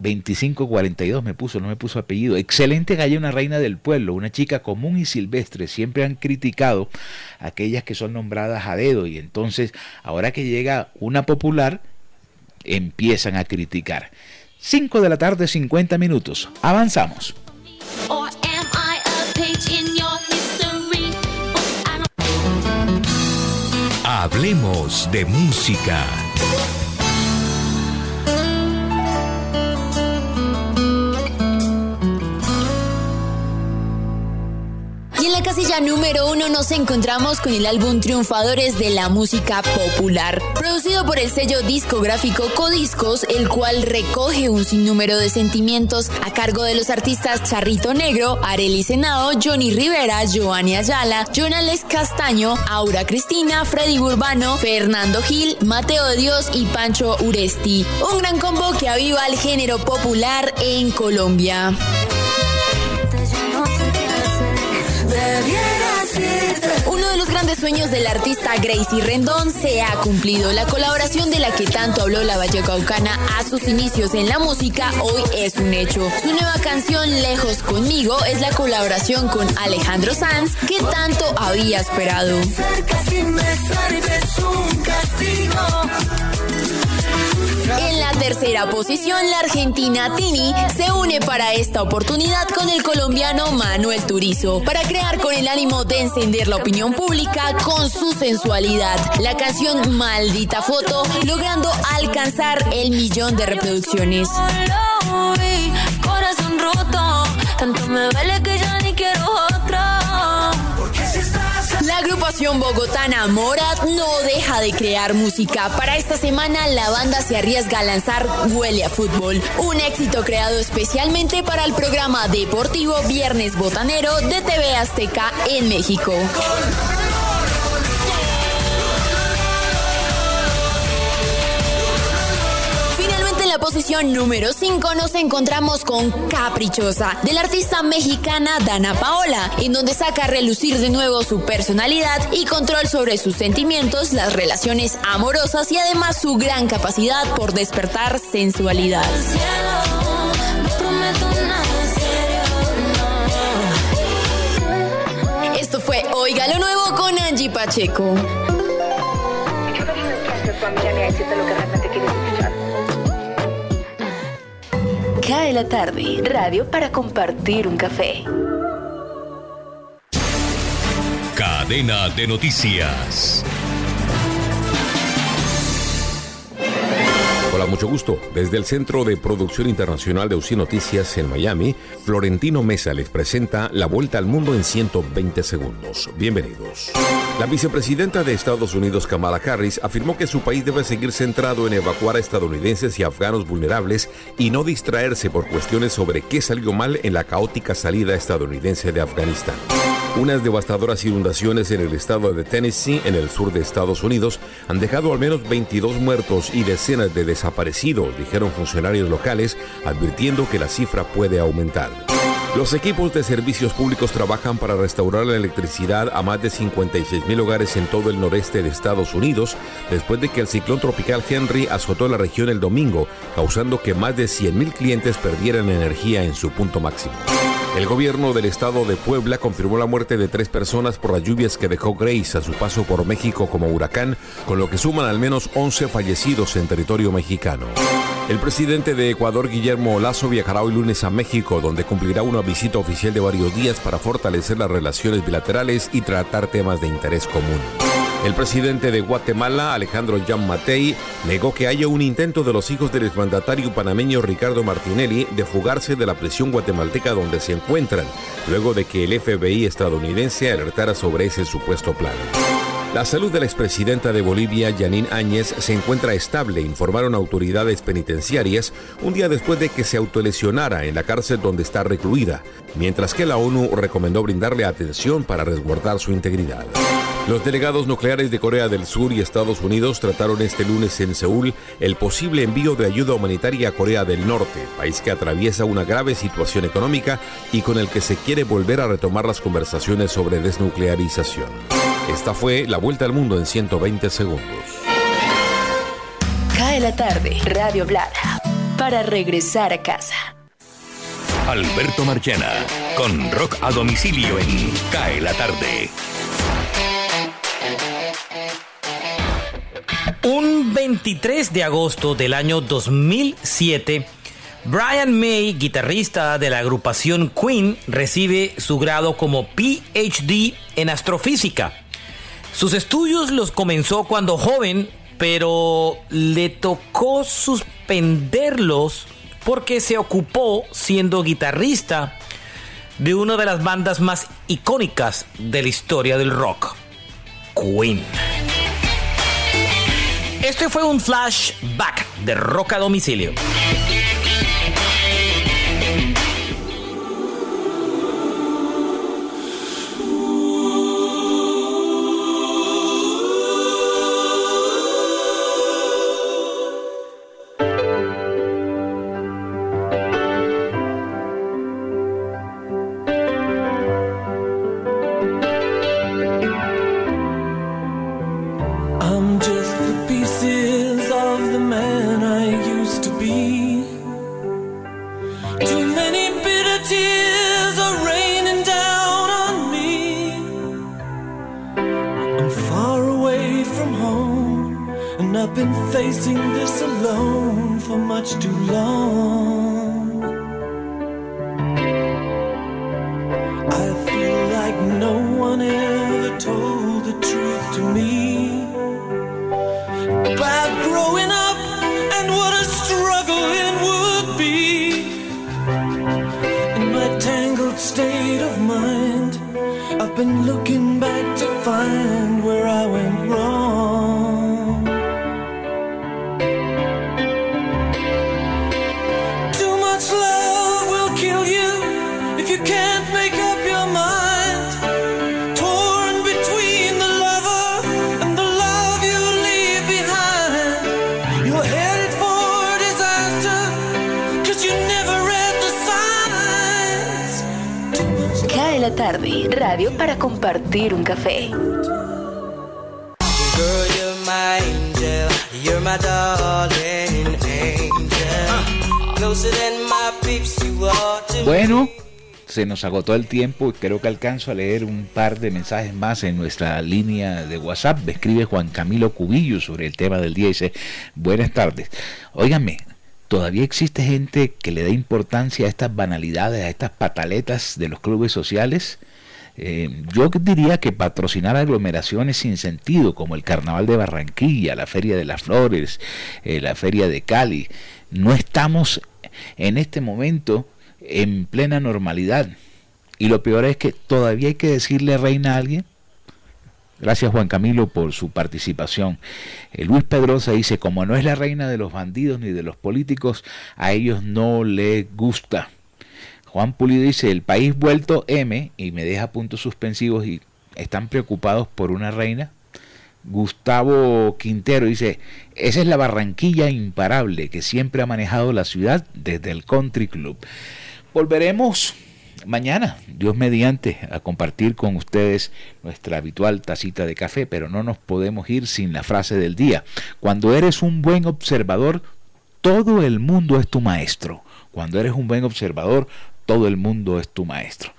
[SPEAKER 6] 2542 me puso, no me puso apellido. Excelente galla, reina del pueblo, una chica común y silvestre. Siempre han criticado aquellas que son nombradas a dedo y entonces ahora que llega una popular, empiezan a criticar. 5 de la tarde, 50 minutos. Avanzamos.
[SPEAKER 2] Hablemos de música.
[SPEAKER 25] Casilla número uno nos encontramos con el álbum Triunfadores de la Música Popular, producido por el sello discográfico Codiscos, el cual recoge un sinnúmero de sentimientos a cargo de los artistas Charrito Negro, Arely Senado, Johnny Rivera, Giovanni Ayala, Jonales Castaño, Aura Cristina, Freddy Burbano, Fernando Gil, Mateo Dios y Pancho Uresti. Un gran combo que aviva el género popular en Colombia. Uno de los grandes sueños del artista Gracie Rendón se ha cumplido. La colaboración de la que tanto habló la Vallecaucana a sus inicios en la música hoy es un hecho. Su nueva canción Lejos conmigo es la colaboración con Alejandro Sanz que tanto había esperado. Tercera posición, la argentina Tini se une para esta oportunidad con el colombiano Manuel Turizo para crear con el ánimo de encender la opinión pública con su sensualidad. La canción Maldita Foto logrando alcanzar el millón de reproducciones. Agrupación bogotana Morat no deja de crear música. Para esta semana la banda se arriesga a lanzar Huele a Fútbol, un éxito creado especialmente para el programa deportivo Viernes Botanero de TV Azteca en México. Posición número 5 nos encontramos con Caprichosa, de la artista mexicana Dana Paola, en donde saca a relucir de nuevo su personalidad y control sobre sus sentimientos, las relaciones amorosas y además su gran capacidad por despertar sensualidad. Esto fue Oiga lo Nuevo con Angie Pacheco.
[SPEAKER 7] Cae la tarde, radio para compartir un café.
[SPEAKER 2] Cadena de noticias.
[SPEAKER 26] Hola, mucho gusto. Desde el Centro de Producción Internacional de UCI Noticias en Miami, Florentino Mesa les presenta la vuelta al mundo en 120 segundos. Bienvenidos. La vicepresidenta de Estados Unidos, Kamala Harris, afirmó que su país debe seguir centrado en evacuar a estadounidenses y afganos vulnerables y no distraerse por cuestiones sobre qué salió mal en la caótica salida estadounidense de Afganistán. Unas devastadoras inundaciones en el estado de Tennessee, en el sur de Estados Unidos, han dejado al menos 22 muertos y decenas de desaparecidos, dijeron funcionarios locales, advirtiendo que la cifra puede aumentar. Los equipos de servicios públicos trabajan para restaurar la electricidad a más de 56 mil hogares en todo el noreste de Estados Unidos, después de que el ciclón tropical Henry azotó la región el domingo, causando que más de 100 mil clientes perdieran energía en su punto máximo. El gobierno del estado de Puebla confirmó la muerte de tres personas por las lluvias que dejó Grace a su paso por México como huracán, con lo que suman al menos 11 fallecidos en territorio mexicano. El presidente de Ecuador, Guillermo Lazo, viajará hoy lunes a México, donde cumplirá una visita oficial de varios días para fortalecer las relaciones bilaterales y tratar temas de interés común. El presidente de Guatemala, Alejandro Jan Matei, negó que haya un intento de los hijos del exmandatario panameño Ricardo Martinelli de fugarse de la prisión guatemalteca donde se encuentran, luego de que el FBI estadounidense alertara sobre ese supuesto plan. La salud de la expresidenta de Bolivia, Janine Áñez, se encuentra estable, informaron autoridades penitenciarias un día después de que se autolesionara en la cárcel donde está recluida, mientras que la ONU recomendó brindarle atención para resguardar su integridad. Los delegados nucleares de Corea del Sur y Estados Unidos trataron este lunes en Seúl el posible envío de ayuda humanitaria a Corea del Norte, país que atraviesa una grave situación económica y con el que se quiere volver a retomar las conversaciones sobre desnuclearización. Esta fue la vuelta al mundo en 120 segundos.
[SPEAKER 7] Cae la tarde, Radio Blada, para regresar a casa.
[SPEAKER 2] Alberto Marchena, con rock a domicilio en Cae la tarde.
[SPEAKER 27] Un 23 de agosto del año 2007, Brian May, guitarrista de la agrupación Queen, recibe su grado como PhD en astrofísica. Sus estudios los comenzó cuando joven, pero le tocó suspenderlos porque se ocupó siendo guitarrista de una de las bandas más icónicas de la historia del rock, Queen. Este fue un flashback de rock a domicilio.
[SPEAKER 6] Nos agotó el tiempo y creo que alcanzo a leer un par de mensajes más en nuestra línea de WhatsApp. Me escribe Juan Camilo Cubillo sobre el tema del día. Y dice, buenas tardes. Óigame, todavía existe gente que le da importancia a estas banalidades, a estas pataletas de los clubes sociales. Eh, yo diría que patrocinar aglomeraciones sin sentido, como el Carnaval de Barranquilla, la Feria de las Flores, eh, la Feria de Cali, no estamos en este momento en plena normalidad. Y lo peor es que todavía hay que decirle reina a alguien. Gracias Juan Camilo por su participación. Eh, Luis Pedrosa dice, como no es la reina de los bandidos ni de los políticos, a ellos no les gusta. Juan Pulido dice, el país vuelto M y me deja puntos suspensivos y están preocupados por una reina. Gustavo Quintero dice, esa es la Barranquilla imparable que siempre ha manejado la ciudad desde el Country Club. Volveremos mañana, Dios mediante, a compartir con ustedes nuestra habitual tacita de café, pero no nos podemos ir sin la frase del día. Cuando eres un buen observador, todo el mundo es tu maestro. Cuando eres un buen observador, todo el mundo es tu maestro.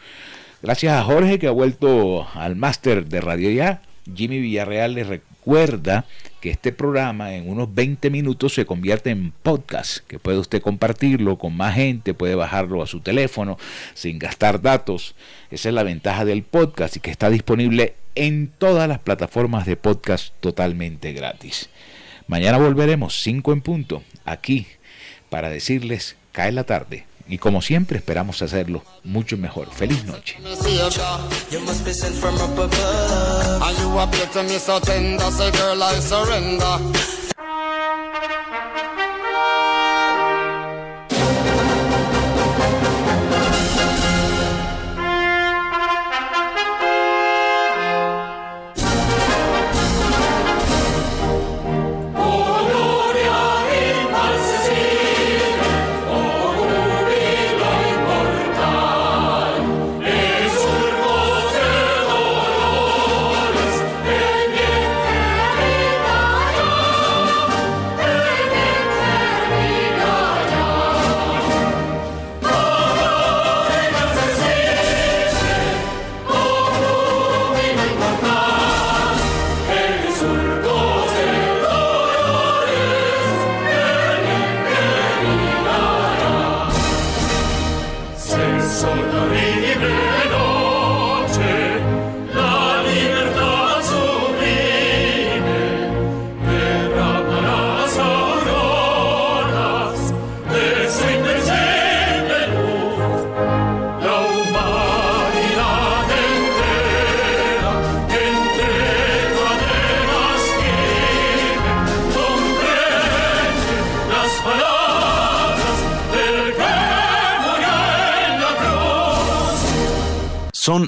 [SPEAKER 6] Gracias a Jorge que ha vuelto al máster de Radio Ya. Jimmy Villarreal les recuerda que este programa en unos 20 minutos se convierte en podcast, que puede usted compartirlo con más gente, puede bajarlo a su teléfono sin gastar datos. Esa es la ventaja del podcast y que está disponible en todas las plataformas de podcast totalmente gratis. Mañana volveremos 5 en punto aquí para decirles cae la tarde Y como siempre esperamos hacerlo mucho mejor. Feliz noche.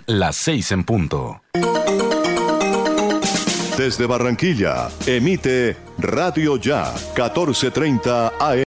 [SPEAKER 28] Las seis en punto.
[SPEAKER 1] Desde Barranquilla, emite Radio Ya, 1430 AM.